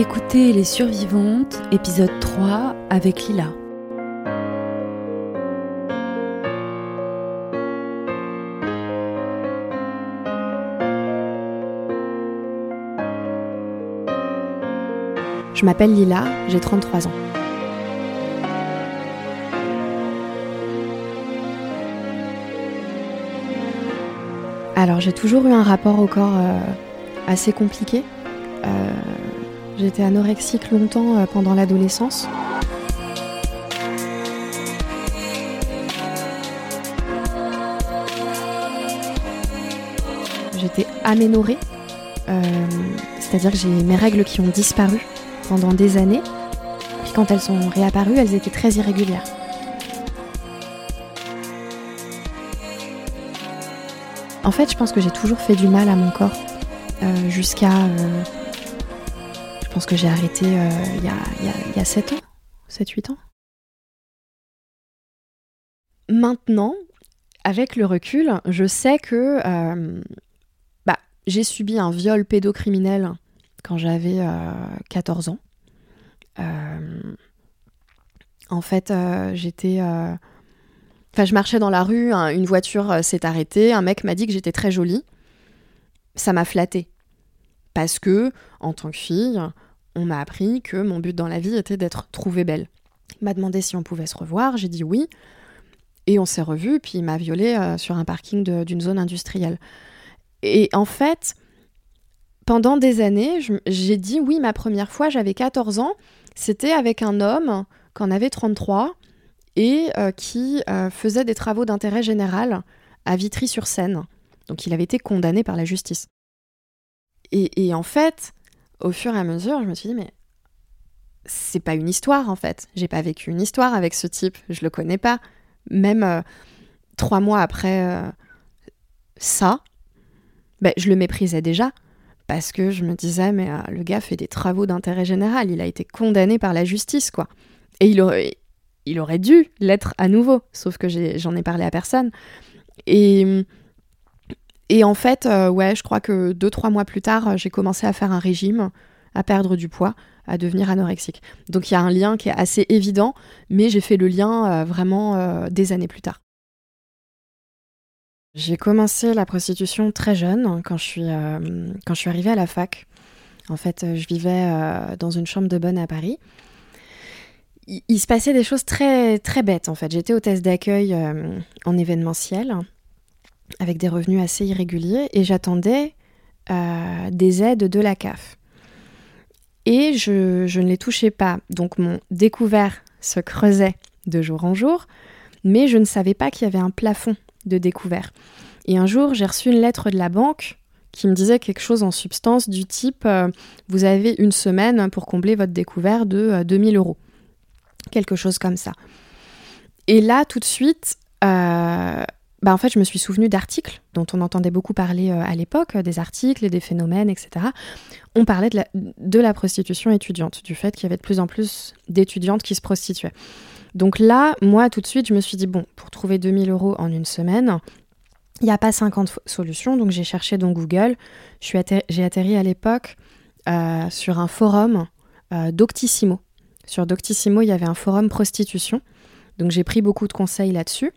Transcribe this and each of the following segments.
Écoutez Les Survivantes, épisode 3 avec Lila. Je m'appelle Lila, j'ai 33 ans. Alors j'ai toujours eu un rapport au corps euh, assez compliqué. Euh, J'étais anorexique longtemps euh, pendant l'adolescence. J'étais aménorée, euh, c'est-à-dire que j'ai mes règles qui ont disparu pendant des années. Puis quand elles sont réapparues, elles étaient très irrégulières. En fait, je pense que j'ai toujours fait du mal à mon corps euh, jusqu'à pense que j'ai arrêté euh, il y, a, y, a, 7 ans, 7-8 ans. Maintenant, avec le recul, je sais que euh, bah, j'ai subi un viol pédocriminel quand j'avais 14 euh, ans. en fait, j'étais. Enfin, je marchais dans la rue, une voiture s'est arrêtée, un mec m'a dit que j'étais très jolie. Ça m'a flattée. Parce que, en tant que fille, on m'a appris que mon but dans la vie était d'être trouvée belle. Il m'a demandé si on pouvait se revoir, j'ai dit oui. Et on s'est revus, puis il m'a violée euh, sur un parking d'une zone industrielle. Et en fait, pendant des années, j'ai dit oui, ma première fois, j'avais 14 ans, c'était avec un homme qui en avait 33 et euh, qui euh, faisait des travaux d'intérêt général à Vitry-sur-Seine. Donc il avait été condamné par la justice. et en fait, au fur et à mesure, je me suis dit, mais c'est pas une histoire en fait. J'ai pas vécu une histoire avec ce type, je le connais pas. Même euh, trois mois après euh, ça, ben, je le méprisais déjà. Parce que je me disais, mais euh, le gars fait des travaux d'intérêt général, il a été condamné par la justice, quoi. Et il aurait, il aurait dû l'être à nouveau, sauf que j'en ai, parlé à personne. Et en fait, euh, ouais, je crois que deux, trois mois plus tard, euh, j'ai commencé à faire un régime, à perdre du poids, à devenir anorexique. Donc il y a un lien qui est assez évident, mais j'ai fait le lien euh, vraiment des années plus tard. J'ai commencé la prostitution très jeune, quand je suis, quand je suis arrivée à la fac. En fait, je vivais dans une chambre de bonne à Paris. Il, il, se passait des choses très, très bêtes, en fait. J'étais hôtesse d'accueil en événementiel avec des revenus assez irréguliers et j'attendais euh, des aides de la CAF. Et je, je, ne les touchais pas. Donc mon découvert se creusait de jour en jour, mais je ne savais pas qu'il y avait un plafond de découvert. Et un jour, j'ai reçu une lettre de la banque qui me disait quelque chose en substance du type euh, Vous avez une semaine pour combler votre découvert de 2000 euh, euros. Quelque chose comme ça. Et là, tout de suite, bah en fait, je me suis souvenu d'articles dont on entendait beaucoup parler euh, à l'époque, euh, des articles et des phénomènes, etc. On parlait de la, de la prostitution étudiante, du fait qu'il y avait de plus en plus d'étudiantes qui se prostituaient. Donc là, moi, tout de suite, je me suis dit, bon, pour trouver 2000 euros en une semaine, il n'y a pas 50 solutions, donc j'ai cherché dans Google. J'ai atterri, atterri à l'époque euh, sur un forum Doctissimo. Sur Doctissimo, il y avait un forum prostitution. Donc j'ai pris beaucoup de conseils là-dessus.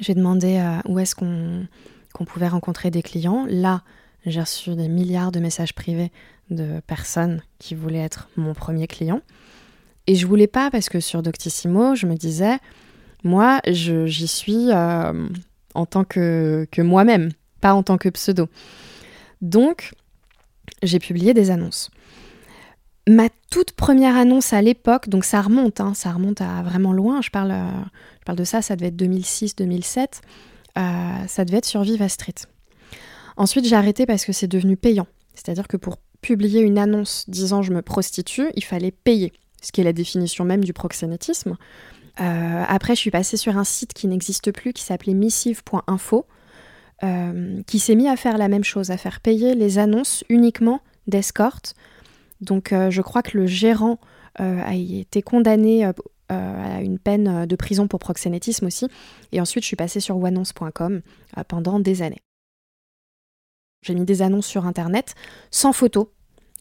J'ai demandé euh, où est-ce qu'on pouvait rencontrer des clients. Là, j'ai reçu des milliards de messages privés de personnes qui voulaient être mon premier client. Et je voulais pas parce que sur Doctissimo, je me disais, moi, j'y suis euh, en tant que, moi-même, pas en tant que pseudo. Donc, j'ai publié des annonces. Ma toute première annonce à l'époque, donc ça remonte, hein, ça remonte à vraiment loin, je parle, euh, parle de ça, ça devait être 2006-2007, euh, ça devait être sur Viva Street. Ensuite, j'ai arrêté parce que c'est devenu payant. C'est-à-dire que pour publier une annonce disant je me prostitue, il fallait payer, ce qui est la définition même du proxénétisme. Euh, après, je suis passée sur un site qui n'existe plus, qui s'appelait missive.info, qui s'est mis à faire la même chose, à faire payer les annonces uniquement d'escorte donc euh, je crois que le gérant euh, a été condamné euh, à une peine de prison pour proxénétisme aussi. Et ensuite, je suis passée sur onance.com pendant des années. J'ai mis des annonces sur Internet sans photo.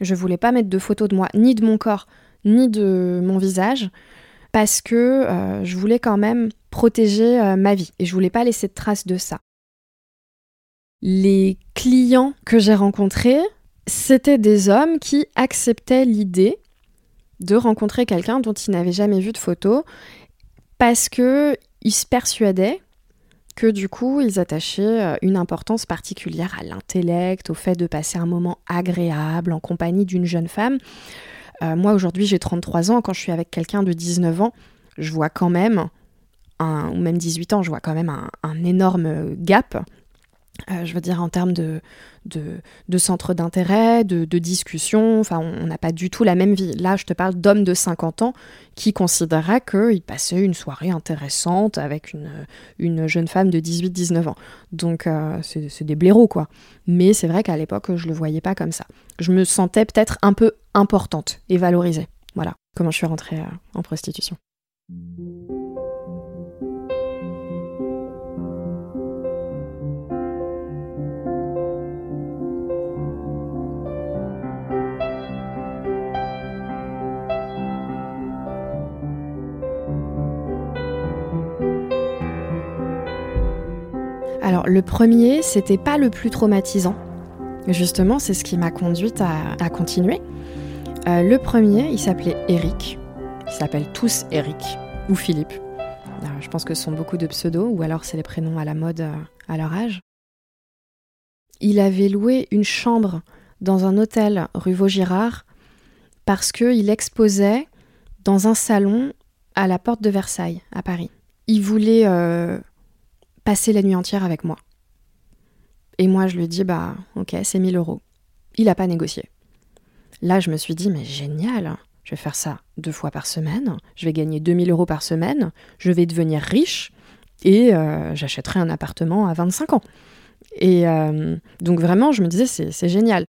Je voulais pas mettre de photos de moi, ni de mon corps, ni de mon visage, parce que euh, je voulais quand même protéger euh, ma vie et je voulais pas laisser de traces de ça. Les clients que j'ai rencontrés, c'était des hommes qui acceptaient l'idée de rencontrer quelqu'un dont ils n'avaient jamais vu de photos parce que se persuadaient que du coup, ils attachaient euh, une importance particulière à l'intellect, au fait de passer un moment agréable en compagnie d'une jeune femme. Euh, moi, aujourd'hui, j'ai 33 ans. Quand je suis avec quelqu'un de 19 ans, je vois quand même, un, ou même 18 ans, je vois quand même un énorme gap euh, je veux dire en termes de, de, centre d'intérêt, de, discussion, enfin on n'a pas du tout la même vie. Là je te parle d'hommes de 50 ans qui considéraient qu'ils passaient une soirée intéressante avec une, une jeune femme de 18-19 ans. Donc euh, c'est des blaireaux quoi. Mais c'est vrai qu'à l'époque je le voyais pas comme ça. Je me sentais peut-être un peu importante et valorisée. Voilà comment je suis rentrée euh, en prostitution. Alors le premier, c'était pas le plus traumatisant. Justement, c'est ce qui m'a conduite à, continuer. Euh, le premier, il s'appelait Eric. Ils s'appellent tous Eric ou Philippe. Euh, je pense que ce sont beaucoup de pseudos, ou alors c'est les prénoms à la mode euh, à leur âge. Il avait loué une chambre dans un hôtel rue Vaugirard parce qu'il exposait dans un salon à la porte de Versailles, à Paris. Il voulait passer la nuit entière avec moi. Et moi, je lui dis, bah, ok, c'est 1000 euros. Il n'a pas négocié. Là, je me suis dit, mais génial, je vais faire ça deux fois par semaine, je vais gagner 2000 euros par semaine, je vais devenir riche et euh, j'achèterai un appartement à 25 ans. Et euh, donc vraiment, je me disais, c'est génial.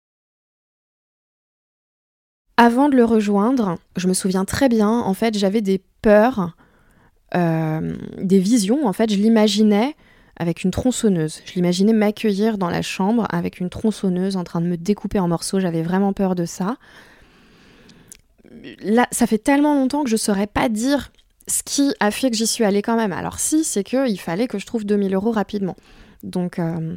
Avant de le rejoindre, je me souviens très bien, en fait, j'avais des peurs, euh, des visions, en fait, je l'imaginais avec une tronçonneuse. Je l'imaginais m'accueillir dans la chambre avec une tronçonneuse en train de me découper en morceaux. J'avais vraiment peur de ça. Là, ça fait tellement longtemps que je ne saurais pas dire ce qui a fait que j'y suis allée quand même. Alors si, c'est qu'il fallait que je trouve 2000 euros rapidement. Donc, euh,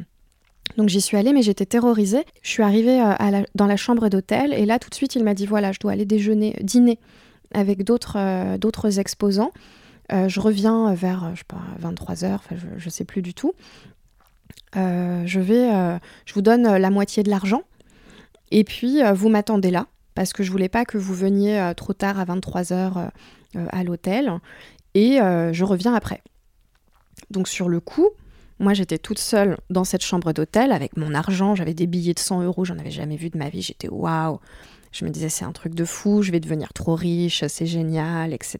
donc j'y suis allée, mais j'étais terrorisée. Je suis arrivée euh, dans la chambre d'hôtel et là, tout de suite, il m'a dit, voilà, je dois aller déjeuner, dîner avec d'autres euh, exposants. Euh, je reviens vers, euh, je sais pas, 23h, je, ne sais plus du tout. Euh, je vais, je vous donne la moitié de l'argent. Et puis vous m'attendez là parce que je voulais pas que vous veniez trop tard à 23h à l'hôtel. Et je reviens après. Donc sur le coup, moi j'étais toute seule dans cette chambre d'hôtel avec mon argent, j'avais des billets de 100 euros, j'en avais jamais vu de ma vie, j'étais waouh, je me disais, c'est un truc de fou, je vais devenir trop riche, c'est génial, etc.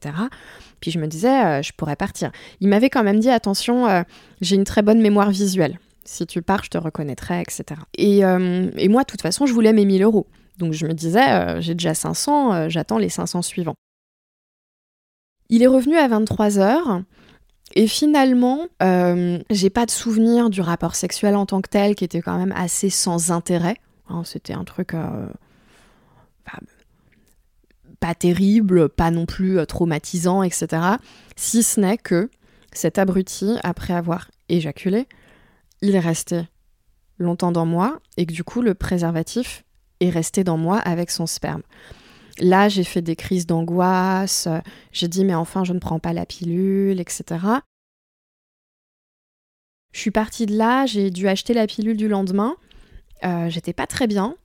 Puis je me disais, euh, je pourrais partir. Il m'avait quand même dit, attention, euh, j'ai une très bonne mémoire visuelle. Si tu pars, je te reconnaîtrai, etc. Et, euh, et moi, de toute façon, je voulais mes 1000 euros. Donc je me disais, j'ai déjà 500, j'attends les 500 suivants. Il est revenu à 23 heures. Et finalement, j'ai pas de souvenir du rapport sexuel en tant que tel, qui était quand même assez sans intérêt. Hein, c'était un truc pas terrible, pas non plus euh, traumatisant, etc. Si ce n'est que cet abruti, après avoir éjaculé, il est resté longtemps dans moi et que du coup le préservatif est resté dans moi avec son sperme. Là, j'ai fait des crises d'angoisse, j'ai dit mais enfin je ne prends pas la pilule, etc. Je suis partie de là, j'ai dû acheter la pilule du lendemain. Euh, j'étais pas très bien,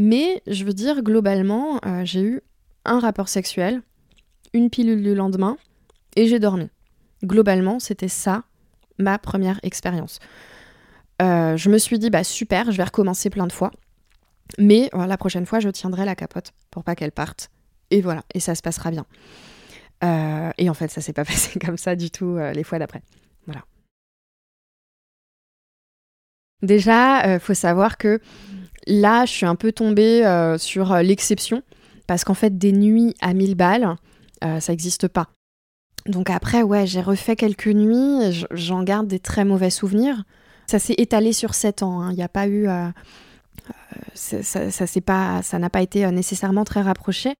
mais je veux dire, globalement, euh, j'ai eu un rapport sexuel, une pilule du lendemain, et j'ai dormi. Globalement, c'était ça ma première expérience. Euh, je me suis dit, bah super, je vais recommencer plein de fois. Mais la prochaine fois, je tiendrai la capote pour pas qu'elle parte. Et voilà, et ça se passera bien. Euh, et en fait, ça s'est pas passé comme ça du tout les fois d'après. Voilà. Déjà, faut savoir que Là, je suis un peu tombée euh, sur euh, l'exception, parce qu'en fait, des nuits à 1000 balles, euh, ça n'existe pas. Donc après, ouais, j'ai refait quelques nuits, j'en garde des très mauvais souvenirs. Ça s'est étalé sur 7 ans, hein. il n'y a pas eu ça, n'a pas été nécessairement très rapproché.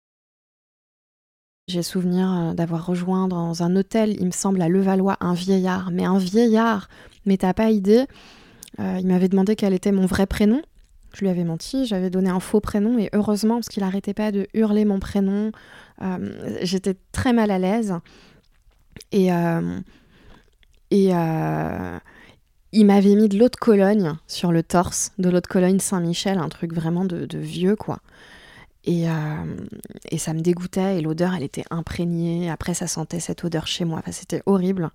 J'ai souvenir d'avoir rejoint dans un hôtel, il me semble, à Levallois, un vieillard. Mais un vieillard, mais t'as pas idée. il m'avait demandé quel était mon vrai prénom. Je lui avais menti, j'avais donné un faux prénom et heureusement parce qu'il n'arrêtait pas de hurler mon prénom. J'étais très mal à l'aise. Et, et il m'avait mis de l'eau de Cologne sur le torse, de l'eau de Cologne Saint-Michel, un truc vraiment de, vieux, quoi. Et, euh, et, ça me dégoûtait, et l'odeur, elle était imprégnée. Après, ça sentait cette odeur chez moi. C'était horrible.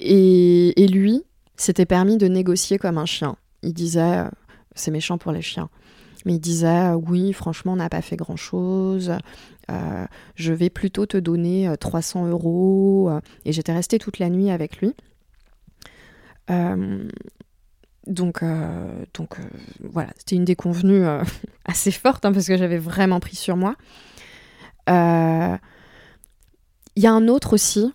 Et, et lui s'était permis de négocier comme un chien. Il disait, euh, c'est méchant pour les chiens, mais il disait, euh, oui, franchement, on n'a pas fait grand-chose. je vais plutôt te donner 300 euros. Et j'étais restée toute la nuit avec lui. Euh, donc, euh, donc euh, voilà, c'était une déconvenue assez forte hein, parce que j'avais vraiment pris sur moi. Il y a un autre aussi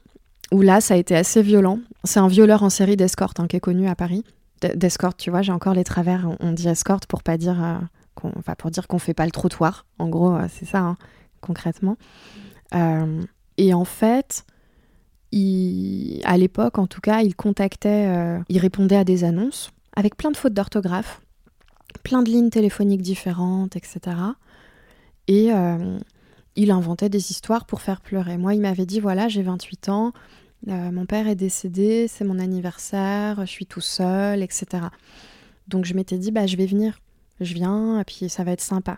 où là, ça a été assez violent. C'est un violeur en série d'escorte hein, qui est connu à Paris. D'escorte, tu vois, j'ai encore les travers. On dit escorte pour pas dire qu'on, enfin, pour dire qu'on fait pas le trottoir. En gros, c'est ça, hein, concrètement. et en fait, à l'époque, en tout cas, il contactait, euh, il répondait à des annonces avec plein de fautes d'orthographe, plein de lignes téléphoniques différentes, etc. Et euh, il inventait des histoires pour faire pleurer. Moi, il m'avait dit voilà, j'ai 28 ans, euh, mon père est décédé, c'est mon anniversaire, je suis tout seul, etc. Donc je m'étais dit bah je vais venir, je viens, et puis ça va être sympa.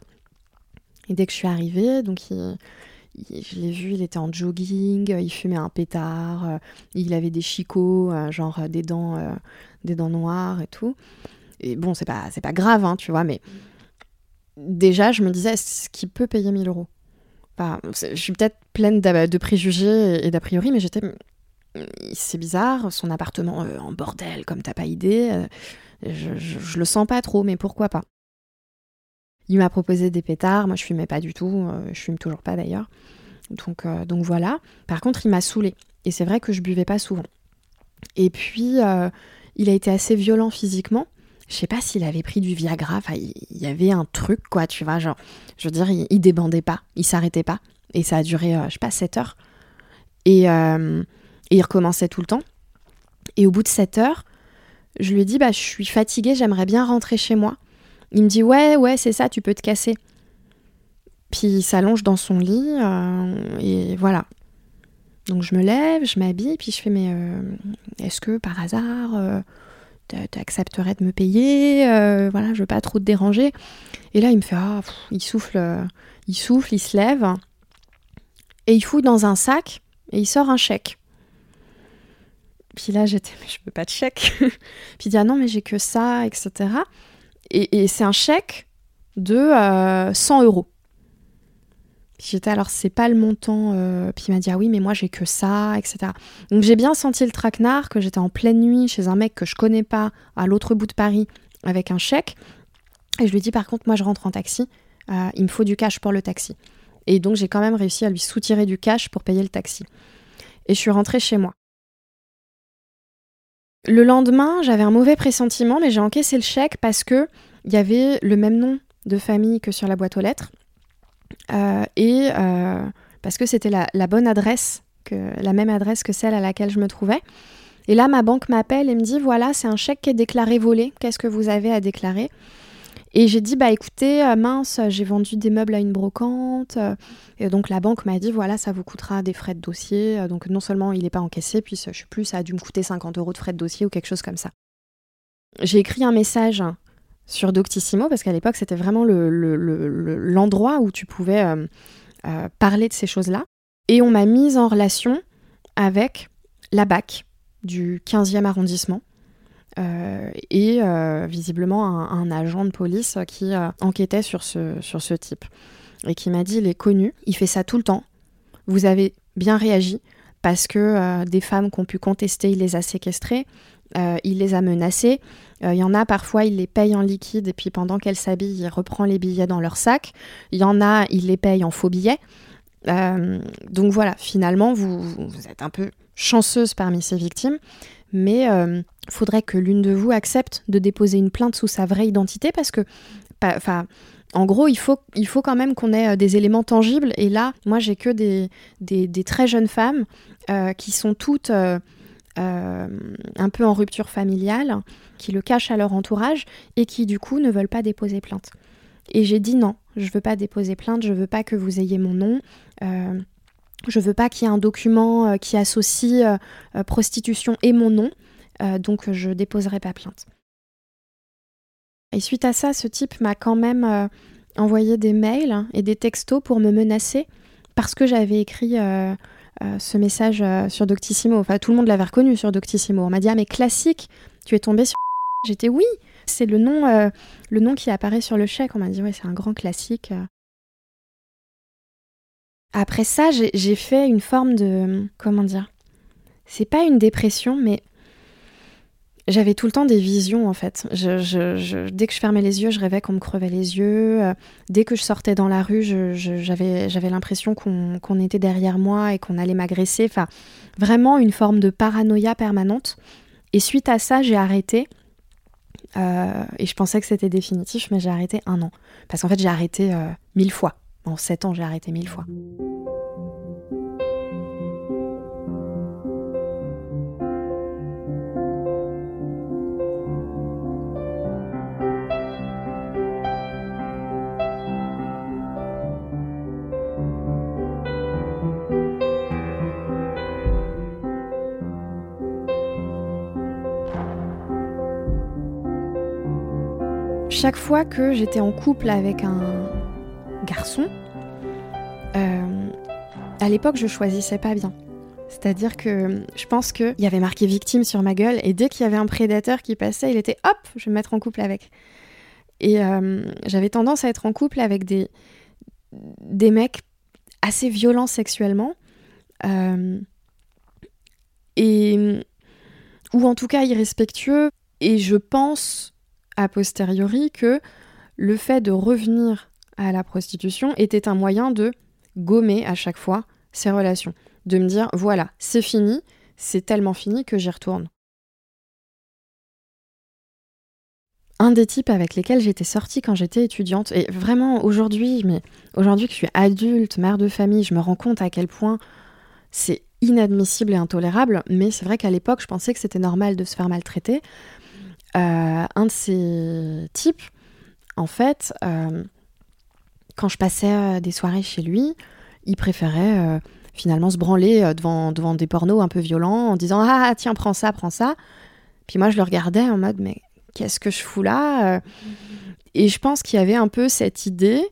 Et dès que je suis arrivée, donc je l'ai vu, il était en jogging, il fumait un pétard, euh, il avait des chicots, euh, genre euh, des dents, des dents noires et tout. Et bon, c'est pas, c'est pas grave, hein, tu vois, mais déjà, je me disais, est-ce qu'il peut payer 1000 euros? Enfin, Je suis peut-être pleine de préjugés et d'a priori, mais j'étais. C'est bizarre, son appartement en bordel, comme t'as pas idée. Je, je, le sens pas trop, mais pourquoi pas il m'a proposé des pétards, moi je fumais pas du tout, je fume toujours pas d'ailleurs. Donc, euh, donc voilà. Par contre, il m'a saoulé. Et c'est vrai que je buvais pas souvent. Et puis, euh, il a été assez violent physiquement. Je sais pas s'il avait pris du Viagra. Enfin, il y avait un truc, quoi, tu vois. Genre, je veux dire, il, débandait pas, il s'arrêtait pas. Et ça a duré, euh, je sais pas, 7 heures. Et, et, il recommençait tout le temps. Et au bout de 7 heures, je lui ai dit, bah, je suis fatiguée, j'aimerais bien rentrer chez moi. Il me dit, ouais, ouais, c'est ça, tu peux te casser. Puis il s'allonge dans son lit euh, et voilà. Donc je me lève, je m'habille, puis je fais mais euh, est-ce que par hasard euh, tu accepterais de me payer Voilà, je veux pas trop te déranger. Et là il me fait ah, il souffle, il souffle, il se lève et il fouille dans un sac et il sort un chèque. Puis là j'étais mais je veux pas de chèque. puis il dit ah non mais j'ai que ça, etc. Et, c'est un chèque de 100 euros. J'étais alors c'est pas le montant. Euh, puis il m'a dit ah oui mais moi j'ai que ça, etc. Donc j'ai bien senti le traquenard que j'étais en pleine nuit chez un mec que je connais pas à l'autre bout de Paris avec un chèque. Et je lui dis par contre moi je rentre en taxi, euh, il me faut du cash pour le taxi. Et donc j'ai quand même réussi à lui soutirer du cash pour payer le taxi. Et je suis rentrée chez moi. Le lendemain, j'avais un mauvais pressentiment, mais j'ai encaissé le chèque parce que il y avait le même nom de famille que sur la boîte aux lettres. Euh, et euh, parce que c'était la, bonne adresse, la même adresse que celle à laquelle je me trouvais. Et là, ma banque m'appelle et me dit voilà, c'est un chèque qui est déclaré volé. Qu'est-ce que vous avez à déclarer? Et j'ai dit bah écoutez, euh, mince, j'ai vendu des meubles à une brocante. Et donc la banque m'a dit voilà, ça vous coûtera des frais de dossier. Donc non seulement il n'est pas encaissé, puis je sais plus, ça a dû me coûter 50 euros de frais de dossier ou quelque chose comme ça. J'ai écrit un message sur Doctissimo, parce qu'à l'époque, c'était vraiment l'endroit le, où tu pouvais euh, euh, parler de ces choses-là. Et on m'a mise en relation avec la BAC du 15e arrondissement. Euh, et visiblement un, agent de police qui enquêtait sur ce, sur ce type et qui m'a dit il est connu, il fait ça tout le temps. Vous avez bien réagi parce que des femmes qui ont pu contester, il les a séquestrées, il les a menacées, il euh, y en a parfois, il les paye en liquide et puis pendant qu'elle s'habille, il reprend les billets dans leur sac. Il y en a, il les paye en faux billets. Euh, donc voilà, finalement, vous, vous, êtes un peu chanceuse parmi ces victimes, mais il euh, faudrait que l'une de vous accepte de déposer une plainte sous sa vraie identité parce que Enfin, en gros, il faut, quand même qu'on ait des éléments tangibles. Et là, moi, j'ai que des, des, très jeunes femmes qui sont toutes un peu en rupture familiale, qui le cachent à leur entourage et qui, du coup, ne veulent pas déposer plainte. Et j'ai dit non, je veux pas déposer plainte, je veux pas que vous ayez mon nom. Euh, je veux pas qu'il y ait un document euh, qui associe euh, prostitution et mon nom, donc je déposerai pas plainte. Et suite à ça, ce type m'a quand même envoyé des mails et des textos pour me menacer parce que j'avais écrit ce message sur Doctissimo. Enfin, tout le monde l'avait reconnu sur Doctissimo. On m'a dit ah mais classique, tu es tombé sur. J'étais oui, c'est le nom, euh, le nom qui apparaît sur le chèque. On m'a dit, ouais, c'est un grand classique. Après ça, j'ai fait une forme de. Comment dire C'est pas une dépression, mais j'avais tout le temps des visions en fait. Dès que je fermais les yeux, je rêvais qu'on me crevait les yeux. Euh, dès que je sortais dans la rue, j'avais l'impression qu'on était derrière moi et qu'on allait m'agresser. Enfin, vraiment une forme de paranoïa permanente. Et suite à ça, j'ai arrêté. Euh, et je pensais que c'était définitif, mais j'ai arrêté un an. Parce qu'en fait, j'ai arrêté euh, mille fois. En sept ans, j'ai arrêté mille fois. chaque fois que j'étais en couple avec un garçon, euh, à l'époque, je choisissais pas bien. C'est-à-dire que je pense qu'il y avait marqué victime sur ma gueule et dès qu'il y avait un prédateur qui passait, il était hop, je vais me mettre en couple avec. Et euh, j'avais tendance à être en couple avec des, des mecs assez violents sexuellement. Euh, et, ou en tout cas irrespectueux. Et je pense a posteriori que le fait de revenir à la prostitution était un moyen de gommer à chaque fois ces relations, de me dire voilà, c'est fini, c'est tellement fini que j'y retourne. Un des types avec lesquels j'étais sortie quand j'étais étudiante, et vraiment aujourd'hui, mais aujourd'hui que je suis adulte, mère de famille, je me rends compte à quel point c'est inadmissible et intolérable, mais c'est vrai qu'à l'époque, je pensais que c'était normal de se faire maltraiter. Euh, un de ces types, en fait, euh, quand je passais euh, des soirées chez lui, il préférait finalement se branler devant, devant des pornos un peu violents en disant Ah, tiens, prends ça, prends ça. Puis moi, je le regardais en mode Mais qu'est-ce que je fous là Et je pense qu'il y avait un peu cette idée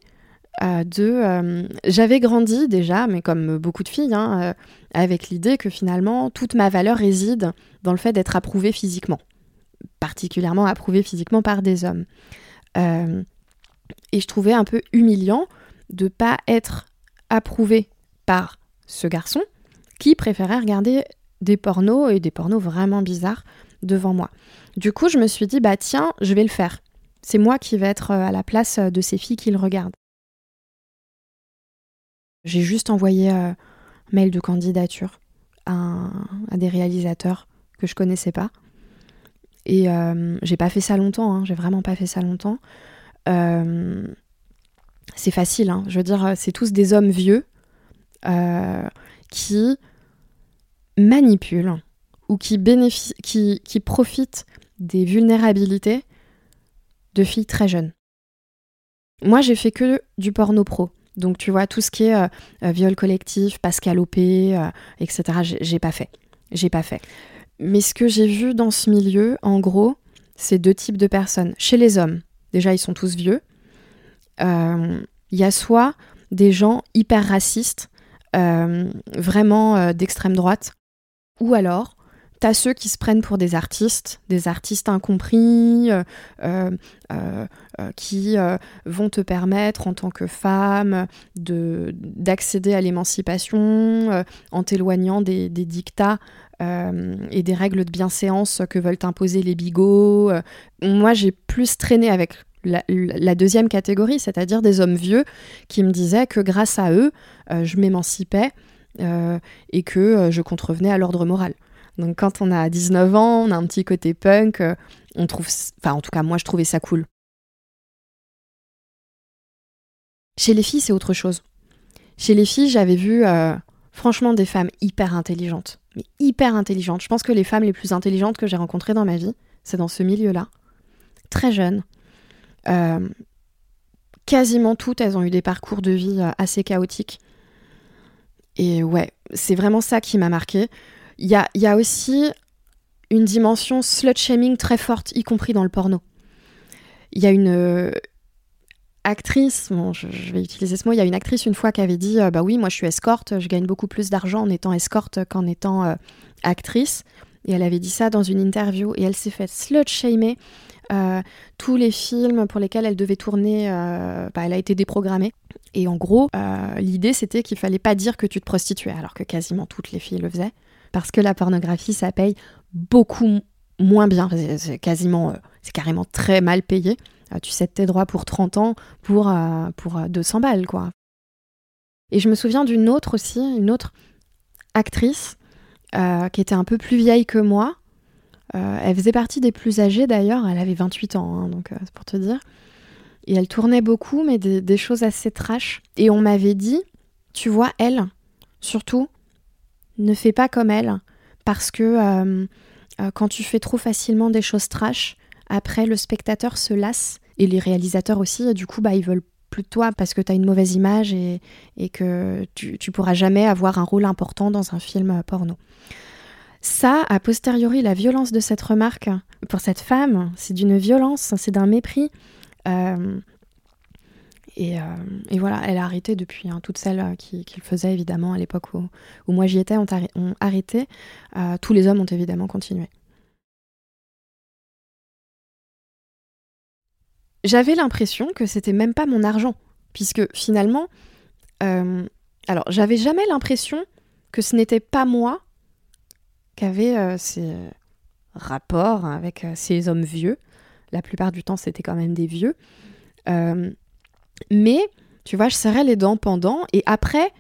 de. J'avais grandi déjà, mais comme beaucoup de filles, hein, avec l'idée que finalement, toute ma valeur réside dans le fait d'être approuvée physiquement particulièrement approuvé physiquement par des hommes. Euh, et je trouvais un peu humiliant de pas être approuvé par ce garçon qui préférait regarder des pornos et des pornos vraiment bizarres devant moi. Du coup, je me suis dit, bah tiens, je vais le faire. C'est moi qui vais être à la place de ces filles qui le regardent. J'ai juste envoyé euh, mail de candidature à, à, des réalisateurs que je connaissais pas. Et euh, j'ai pas fait ça longtemps, hein, j'ai vraiment pas fait ça longtemps. Euh, c'est facile, hein, je veux dire, c'est tous des hommes vieux euh, qui manipulent ou qui, qui, qui profitent des vulnérabilités de filles très jeunes. Moi, j'ai fait que du porno pro. Donc, tu vois, tout ce qui est viol collectif, Pascal OP, etc., j'ai pas fait. J'ai pas fait. Mais ce que j'ai vu dans ce milieu, en gros, c'est deux types de personnes. Chez les hommes, déjà, ils sont tous vieux. Euh, il y a soit des gens hyper racistes, euh, vraiment euh, d'extrême droite, ou alors T'as ceux qui se prennent pour des artistes, des artistes incompris, qui vont te permettre en tant que femme d'accéder à l'émancipation en t'éloignant des, dictats et des règles de bienséance que veulent imposer les bigots. Moi, j'ai plus traîné avec la, deuxième catégorie, c'est-à-dire des hommes vieux qui me disaient que grâce à eux, euh, je m'émancipais et que je contrevenais à l'ordre moral. Donc quand on a 19 ans, on a un petit côté punk, on trouve, enfin en tout cas moi je trouvais ça cool. Chez les filles, c'est autre chose. Chez les filles, j'avais vu euh, franchement des femmes hyper intelligentes. Mais hyper intelligentes. Je pense que les femmes les plus intelligentes que j'ai rencontrées dans ma vie, c'est dans ce milieu-là. Très jeunes. Euh, quasiment toutes, elles ont eu des parcours de vie euh, assez chaotiques. Et ouais, c'est vraiment ça qui m'a marqué. Il y a, y a aussi une dimension slut-shaming très forte, y compris dans le porno. Il y a une, actrice, bon, je, vais utiliser ce mot, il y a une actrice une fois qui avait dit euh, Bah oui, moi je suis escorte, je gagne beaucoup plus d'argent en étant escorte qu'en étant euh, actrice. Et elle avait dit ça dans une interview et elle s'est fait slut-shamer. Euh, tous les films pour lesquels elle devait tourner, bah, elle a été déprogrammée. Et en gros, l'idée c'était qu'il fallait pas dire que tu te prostituais, alors que quasiment toutes les filles le faisaient, parce que la pornographie ça paye beaucoup moins bien, c'est quasiment, c'est carrément très mal payé. Tu cèdes tes droits pour 30 ans pour, euh, pour 200 euh, balles, quoi. Et je me souviens d'une autre aussi, une autre actrice euh, qui était un peu plus vieille que moi. elle faisait partie des plus âgées d'ailleurs, elle avait 28 ans, hein, donc c'est pour te dire. Et elle tournait beaucoup, mais des, des choses assez trash. Et on m'avait dit, tu vois, elle, surtout, ne fais pas comme elle, parce que quand tu fais trop facilement des choses trash, après, le spectateur se lasse et les réalisateurs aussi. du coup, bah, ils veulent plus de toi parce que tu as une mauvaise image et, que tu, tu pourras jamais avoir un rôle important dans un film porno. Ça, a posteriori, la violence de cette remarque pour cette femme, c'est d'une violence, c'est d'un mépris. Euh, euh, et, voilà, elle a arrêté depuis. Hein, toutes celles qui, le faisaient, évidemment, à l'époque où, moi j'y étais, ont, arrêté. Euh, tous les hommes ont évidemment continué. J'avais l'impression que c'était même pas mon argent, puisque finalement, euh, alors j'avais jamais l'impression que ce n'était pas moi qui avait euh, ces rapports avec euh, ces hommes vieux. La plupart du temps, c'était quand même des vieux. mais, tu vois, je serrais les dents pendant, et après,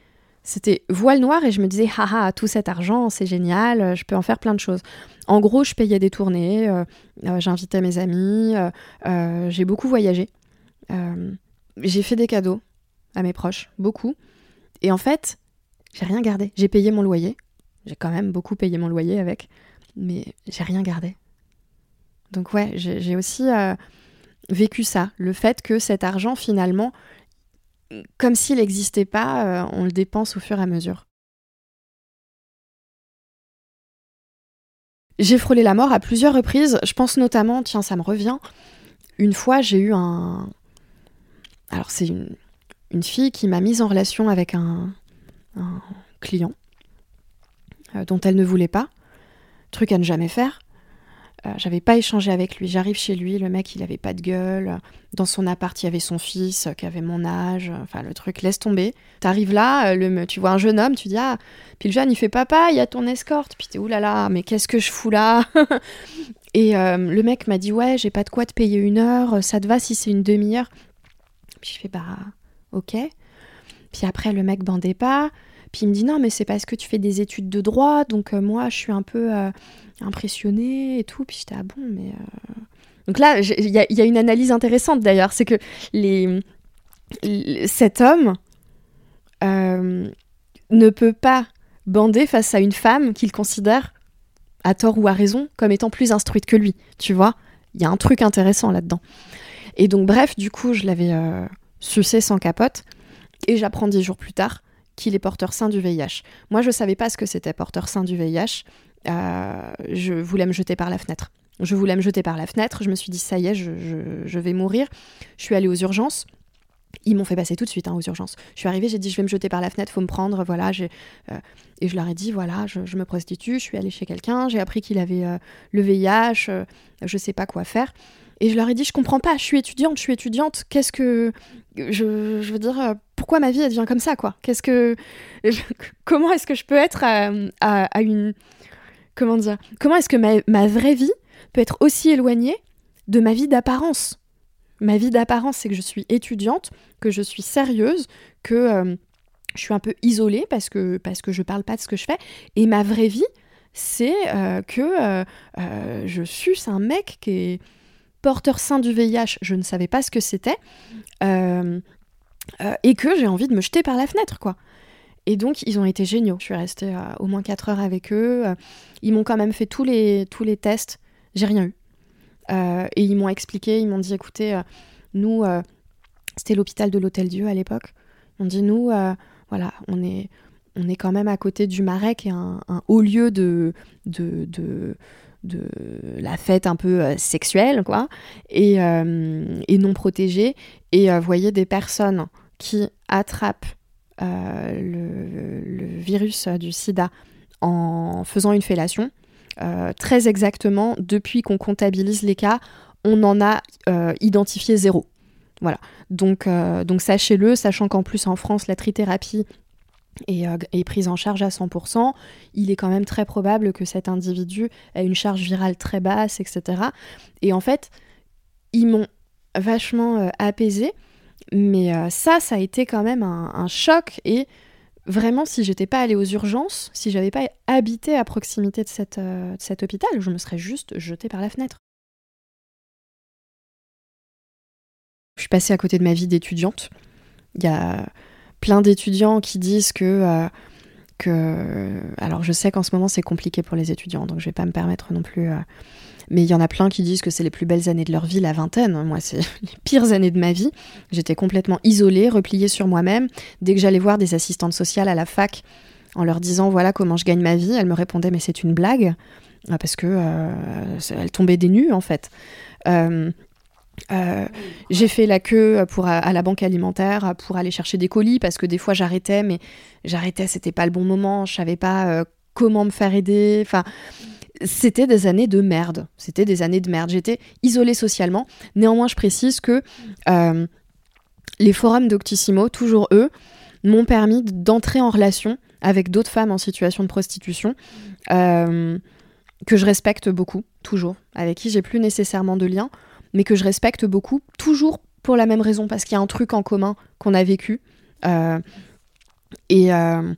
c'était voile noir et je me disais, haha, tout cet argent, c'est génial, je peux en faire plein de choses. En gros, je payais des tournées, euh, euh, j'invitais mes amis, euh, j'ai beaucoup voyagé. j'ai fait des cadeaux à mes proches, beaucoup. Et en fait, j'ai rien gardé. J'ai payé mon loyer. J'ai quand même beaucoup payé mon loyer avec, mais j'ai rien gardé. Donc ouais, j'ai aussi vécu ça, le fait que cet argent finalement comme s'il n'existait pas, euh, on le dépense au fur et à mesure. J'ai frôlé la mort à plusieurs reprises. Je pense notamment, tiens, ça me revient. Une fois, j'ai eu un. Alors, c'est une, fille qui m'a mise en relation avec un, client euh, dont elle ne voulait pas. Truc à ne jamais faire. Euh, j'avais pas échangé avec lui. J'arrive chez lui, le mec il avait pas de gueule. Dans son appart il y avait son fils euh, qui avait mon âge. Enfin le truc laisse tomber. T'arrives là, euh, le, tu vois un jeune homme, tu dis ah. Puis le jeune il fait papa, il y a ton escorte. Puis t'es oulala, mais qu'est-ce que je fous là? Et le mec m'a dit ouais j'ai pas de quoi te payer une heure. Ça te va si c'est une demi-heure? Puis je fais bah ok. Puis après le mec bandait pas. Puis il me dit non mais c'est parce que tu fais des études de droit donc moi je suis un peu impressionné et tout. Puis j'étais, ah bon, mais. Euh. Donc là, il y, a une analyse intéressante d'ailleurs, c'est que les, cet homme euh, ne peut pas bander face à une femme qu'il considère, à tort ou à raison, comme étant plus instruite que lui. Tu vois? Il y a un truc intéressant là-dedans. Et donc, bref, du coup, je l'avais euh, sucé sans capote. Et j'apprends dix jours plus tard qu'il est porteur sain du VIH. Moi, je ne savais pas ce que c'était porteur sain du VIH. Euh, je voulais me jeter par la fenêtre. Je voulais me jeter par la fenêtre. Je me suis dit, ça y est, je, vais mourir. Je suis allée aux urgences. Ils m'ont fait passer tout de suite hein, aux urgences. Je suis arrivée, j'ai dit, je vais me jeter par la fenêtre, faut me prendre. Voilà, euh, et je leur ai dit, voilà, je, me prostitue. Je suis allée chez quelqu'un. J'ai appris qu'il avait euh, le VIH. je sais pas quoi faire. Et je leur ai dit, je comprends pas, je suis étudiante, je suis étudiante, qu'est-ce que. Je, veux dire, pourquoi ma vie, elle devient comme ça, quoi? Qu'est-ce que. Comment est-ce que je peux être à une comment dire Comment est-ce que ma, vraie vie peut être aussi éloignée de ma vie d'apparence? Ma vie d'apparence, c'est que je suis étudiante, que je suis sérieuse, que euh, je suis un peu isolée parce que, parce que je parle pas de ce que je fais. Et ma vraie vie, c'est euh, que euh, je suce un mec qui est porteur sain du VIH. Je ne savais pas ce que c'était. et que j'ai envie de me jeter par la fenêtre, quoi. Et donc, ils ont été géniaux. Je suis restée au moins 4 heures avec eux. ils m'ont quand même fait tous les, tous les tests. J'ai rien eu. et ils m'ont expliqué, ils m'ont dit, écoutez, nous, c'était l'hôpital de l'Hôtel Dieu à l'époque. On dit, nous, voilà, on est, on est quand même à côté du Marais, qui est un, haut lieu de, de, de, de, la fête un peu euh, sexuelle, quoi, et, euh, et non protégée. Et vous voyez des personnes qui attrapent euh, le, le, virus du sida en faisant une fellation. très exactement, depuis qu'on comptabilise les cas, on en a identifié zéro. Voilà. Donc, donc sachez-le, sachant qu'en plus en France, la trithérapie euh, est, prise en charge à 100%, il est quand même très probable que cet individu ait une charge virale très basse, etc. Et en fait, ils m'ont vachement euh, apaisé, mais euh, ça, ça a été quand même un, choc. Et vraiment, si j'étais pas allée aux urgences, si j'avais pas habité à proximité de, cette, de cet hôpital, je me serais juste jetée par la fenêtre. Je suis passée à côté de ma vie d'étudiante. Il y a plein d'étudiants qui disent que, euh, que... Alors je sais qu'en ce moment c'est compliqué pour les étudiants, donc je vais pas me permettre non plus... Euh, mais il y en a plein qui disent que c'est les plus belles années de leur vie, la vingtaine. Moi, c'est les pires années de ma vie. J'étais complètement isolée, repliée sur moi-même. Dès que j'allais voir des assistantes sociales à la fac en leur disant voilà comment je gagne ma vie, elles me répondaient mais c'est une blague euh, parce que elles tombaient des nues en fait. J'ai fait la queue pour, à, la banque alimentaire pour aller chercher des colis parce que des fois j'arrêtais, mais j'arrêtais, c'était pas le bon moment, je savais pas euh, comment me faire aider. Enfin, c'était des années de merde. C'était des années de merde. J'étais isolée socialement. Néanmoins, je précise que euh, les forums d'Octissimo, toujours eux, m'ont permis d'entrer en relation avec d'autres femmes en situation de prostitution que je respecte beaucoup, toujours, avec qui j'ai plus nécessairement de lien mais que je respecte beaucoup, toujours pour la même raison, parce qu'il y a un truc en commun qu'on a vécu. Euh, et, euh,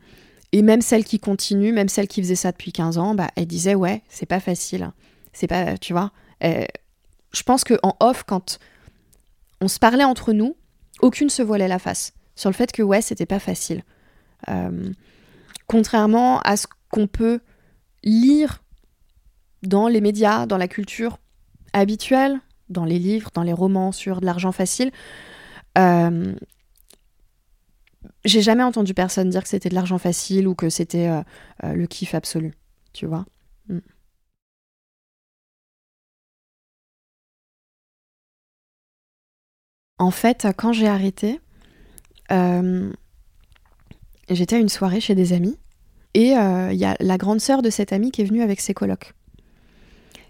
et même celle qui continue, même celle qui faisait ça depuis 15 ans, bah, elle disait ouais, c'est pas facile. C'est pas, tu vois. Euh, je pense qu'en off, quand on se parlait entre nous, aucune se voilait la face sur le fait que ouais, c'était pas facile. contrairement à ce qu'on peut lire dans les médias, dans la culture habituelle, dans les livres, dans les romans sur de l'argent facile. Euh, j'ai jamais entendu personne dire que c'était de l'argent facile ou que c'était euh, euh, le kiff absolu, tu vois. Mm. En fait, quand j'ai arrêté, j'étais à une soirée chez des amis et il y a la grande sœur de cette amie qui est venue avec ses colocs.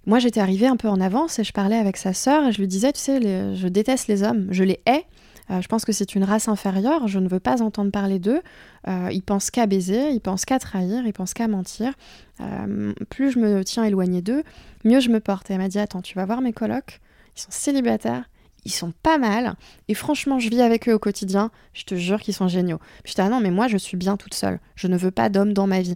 Moi, j'étais arrivée un peu en avance et je parlais avec sa sœur et je lui disais, tu sais, je déteste les hommes, je les hais. Euh, je pense que c'est une race inférieure, je ne veux pas entendre parler d'eux. Euh, ils pensent qu'à baiser, ils pensent qu'à trahir, ils pensent qu'à mentir. Euh, plus je me tiens éloignée d'eux, mieux je me porte. Et elle m'a dit, attends, tu vas voir mes colocs, ils sont célibataires, ils sont pas mal. Et franchement, je vis avec eux au quotidien. Je te jure qu'ils sont géniaux. Puis je dis, ah non, mais moi, je suis bien toute seule. Je ne veux pas d'homme dans ma vie.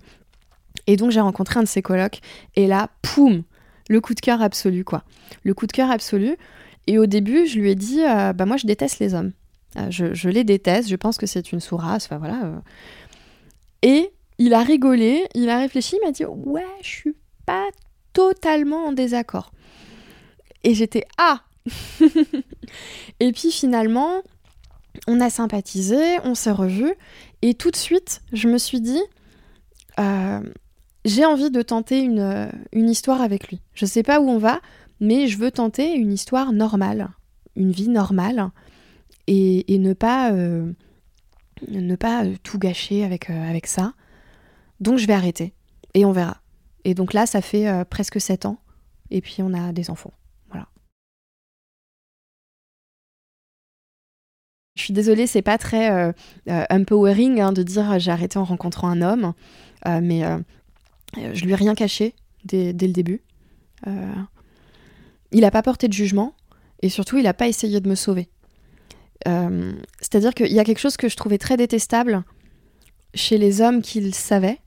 Et donc, j'ai rencontré un de ses colocs. Et là, poum, le coup de cœur absolu, quoi. Le coup de cœur absolu. Et au début, je lui ai dit, euh, bah moi, je déteste les hommes. Euh, je, les déteste, je pense que c'est une sous-race, enfin voilà. Euh. Et il a rigolé, il a réfléchi, il m'a dit, ouais, je suis pas totalement en désaccord. Et j'étais, ah Et puis finalement, on a sympathisé, on s'est revus, et tout de suite, je me suis dit, j'ai envie de tenter une, euh, une, histoire avec lui. Je sais pas où on va, mais je veux tenter une histoire normale, une vie normale, et, et ne pas, euh, ne pas euh, tout gâcher avec, avec ça. Donc je vais arrêter, et on verra. Et donc là, ça fait presque 7 ans, et puis on a des enfants. Voilà. Je suis désolée, c'est pas très empowering hein, de dire j'ai arrêté en rencontrant un homme, mais je lui ai rien caché dès, le début. Euh, il n'a pas porté de jugement et surtout il n'a pas essayé de me sauver. Euh, c'est-à-dire qu'il y a quelque chose que je trouvais très détestable chez les hommes qu'il savait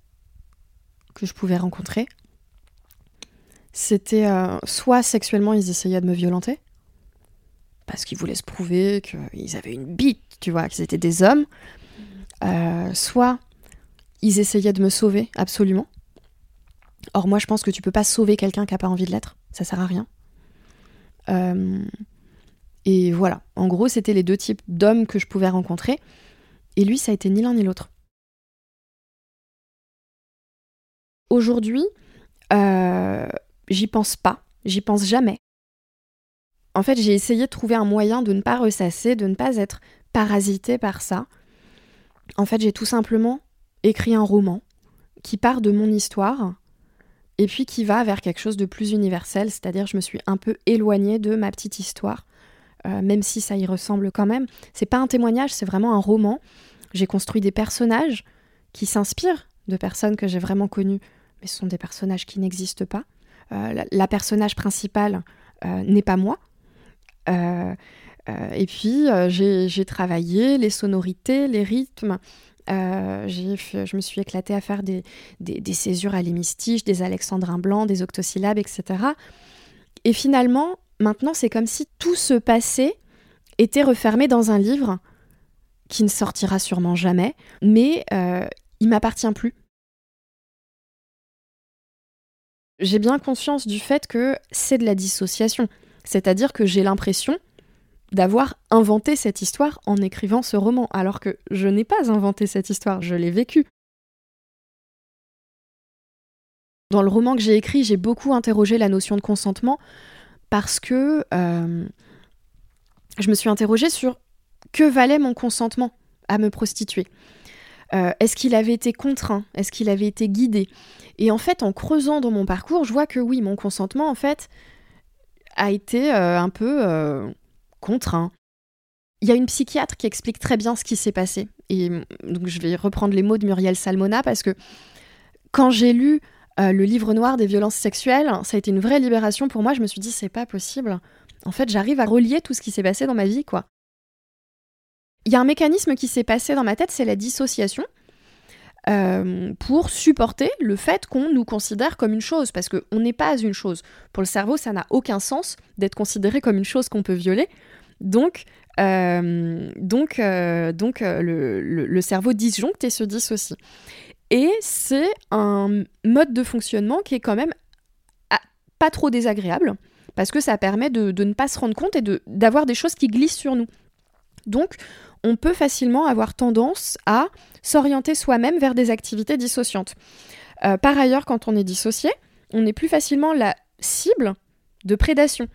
que je pouvais rencontrer. C'était soit sexuellement ils essayaient de me violenter parce qu'ils voulaient se prouver qu'ils avaient une bite tu vois, qu'ils étaient des hommes, euh, soit ils essayaient de me sauver absolument. Or moi je pense que tu peux pas sauver quelqu'un qui a pas envie de l'être, ça sert à rien. Euh, et voilà, en gros c'était les deux types d'hommes que je pouvais rencontrer. Et lui ça a été ni l'un ni l'autre. Aujourd'hui, euh, j'y pense pas, j'y pense jamais. En fait, j'ai essayé de trouver un moyen de ne pas ressasser, de ne pas être parasité par ça. En fait, j'ai tout simplement écrit un roman qui part de mon histoire et puis qui va vers quelque chose de plus universel, c'est-à-dire je me suis un peu éloignée de ma petite histoire, euh, même si ça y ressemble quand même. C'est pas un témoignage, c'est vraiment un roman. J'ai construit des personnages qui s'inspirent de personnes que j'ai vraiment connues mais ce sont des personnages qui n'existent pas. Euh, la, personnage principale euh, n'est pas moi. Et puis, j'ai travaillé les sonorités, les rythmes. Je me suis éclatée à faire des, des, césures à l'hémistiche, des alexandrins blancs, des octosyllabes, etc. Et finalement, maintenant, c'est comme si tout ce passé était refermé dans un livre qui ne sortira sûrement jamais, mais il m'appartient plus. j'ai bien conscience du fait que c'est de la dissociation. C'est-à-dire que j'ai l'impression d'avoir inventé cette histoire en écrivant ce roman, alors que je n'ai pas inventé cette histoire, je l'ai vécue. Dans le roman que j'ai écrit, j'ai beaucoup interrogé la notion de consentement parce que euh, je me suis interrogée sur que valait mon consentement à me prostituer. Euh, est-ce qu'il avait été contraint? Est-ce qu'il avait été guidé? Et en fait, en creusant dans mon parcours, je vois que oui, mon consentement, en fait, a été euh, un peu contraint. Il y a une psychiatre qui explique très bien ce qui s'est passé. Et donc, je vais reprendre les mots de Muriel Salmona parce que quand j'ai lu le livre noir des violences sexuelles, ça a été une vraie libération pour moi. Je me suis dit, c'est pas possible. En fait, j'arrive à relier tout ce qui s'est passé dans ma vie, quoi. Il y a un mécanisme qui s'est passé dans ma tête, c'est la dissociation. Euh, pour supporter le fait qu'on nous considère comme une chose, parce qu'on n'est pas une chose. Pour le cerveau, ça n'a aucun sens d'être considéré comme une chose qu'on peut violer. Donc, euh, donc, euh, donc le, le, cerveau disjoncte et se dissocie. Et c'est un mode de fonctionnement qui est quand même ah, pas trop désagréable, parce que ça permet de, de ne pas se rendre compte et d'avoir des choses qui glissent sur nous. Donc, on peut facilement avoir tendance à s'orienter soi-même vers des activités dissociantes. Euh, par ailleurs, quand on est dissocié, on est plus facilement la cible de prédation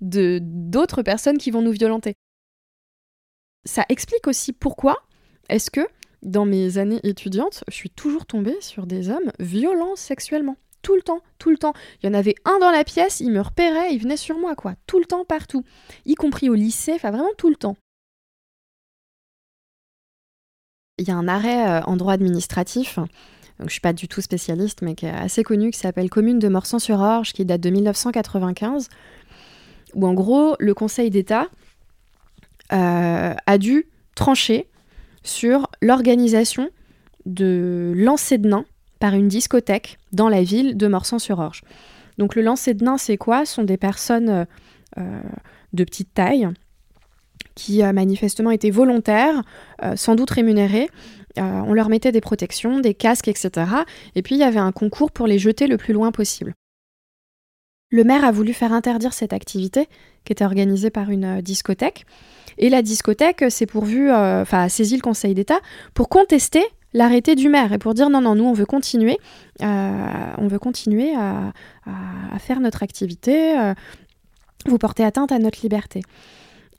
de d'autres personnes qui vont nous violenter. Ça explique aussi pourquoi est-ce que dans mes années étudiantes, je suis toujours tombée sur des hommes violents sexuellement. Tout le temps, tout le temps. Il y en avait un dans la pièce, il me repérait, il venait sur moi, quoi. Tout le temps, partout. Y compris au lycée, enfin vraiment tout le temps. Il y a un arrêt euh, en droit administratif, donc je suis pas du tout spécialiste, mais qui est assez connu, qui s'appelle Commune de Morsan-sur-Orge, qui date de 1995, où en gros, le Conseil d'État euh, a dû trancher sur l'organisation de lancer de nains par une discothèque dans la ville de Morsan-sur-Orge. Donc le lancer de nains, c'est quoi? Ce sont des personnes euh, de petite taille qui manifestement été volontaires, euh, sans doute rémunérés. Euh, on leur mettait des protections, des casques, etc. Et puis il y avait un concours pour les jeter le plus loin possible. Le maire a voulu faire interdire cette activité, qui était organisée par une euh, discothèque. Et la discothèque s'est pourvue, enfin, a saisi le Conseil d'État pour contester l'arrêté du maire et pour dire non, non, nous, on veut continuer, on veut continuer à, faire notre activité, vous portez atteinte à notre liberté.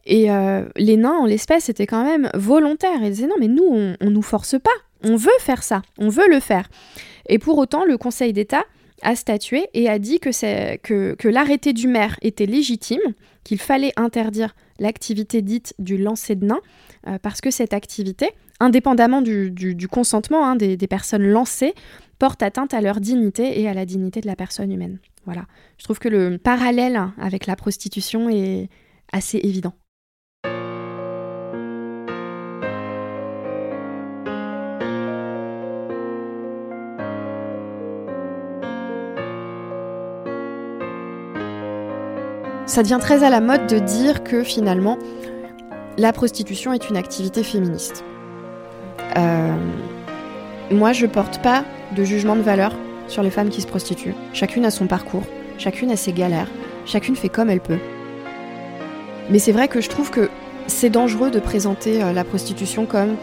Et euh, les nains, en l'espèce, étaient quand même volontaires. Ils disaient non, mais nous, on, on nous force pas. On veut faire ça. On veut le faire. Et pour autant, le Conseil d'État a statué et a dit que, l'arrêté du maire était légitime, qu'il fallait interdire l'activité dite du lancer de nains, euh, parce que cette activité, indépendamment du, du, consentement hein, des, des, personnes lancées, porte atteinte à leur dignité et à la dignité de la personne humaine. Voilà. Je trouve que le parallèle avec la prostitution est assez évident. Ça devient très à la mode de dire que finalement, la prostitution est une activité féministe. Euh, moi, je porte pas de jugement de valeur sur les femmes qui se prostituent. Chacune a son parcours, chacune a ses galères, chacune fait comme elle peut. Mais c'est vrai que je trouve que c'est dangereux de présenter euh, la prostitution comme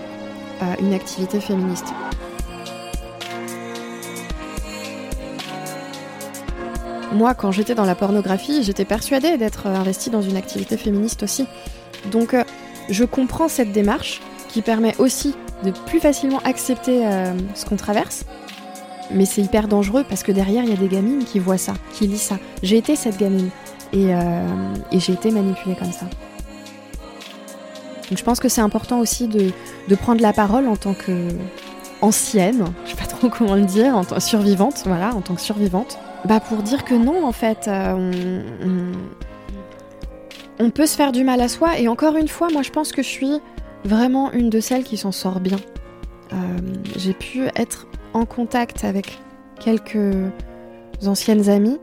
euh, une activité féministe. Moi, quand j'étais dans la pornographie, j'étais persuadée d'être investie dans une activité féministe aussi. Donc, je comprends cette démarche qui permet aussi de plus facilement accepter euh, ce qu'on traverse. Mais c'est hyper dangereux parce que derrière, il y a des gamines qui voient ça, qui lisent ça. J'ai été cette gamine et, euh, j'ai été manipulée comme ça. Donc je pense que c'est important aussi de, prendre la parole en tant que ancienne, je sais pas trop comment le dire, en tant survivante, voilà, en tant que survivante, bah pour dire que non, en fait, euh, on, peut se faire du mal à soi. Et encore une fois, moi je pense que je suis vraiment une de celles qui s'en sort bien. Euh, j'ai pu être en contact avec quelques anciennes amies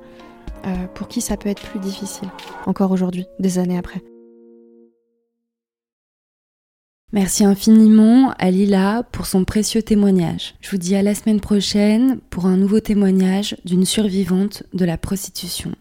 euh, pour qui ça peut être plus difficile, encore aujourd'hui, des années après. Merci infiniment à Lila pour son précieux témoignage. Je vous dis à la semaine prochaine pour un nouveau témoignage d'une survivante de la prostitution.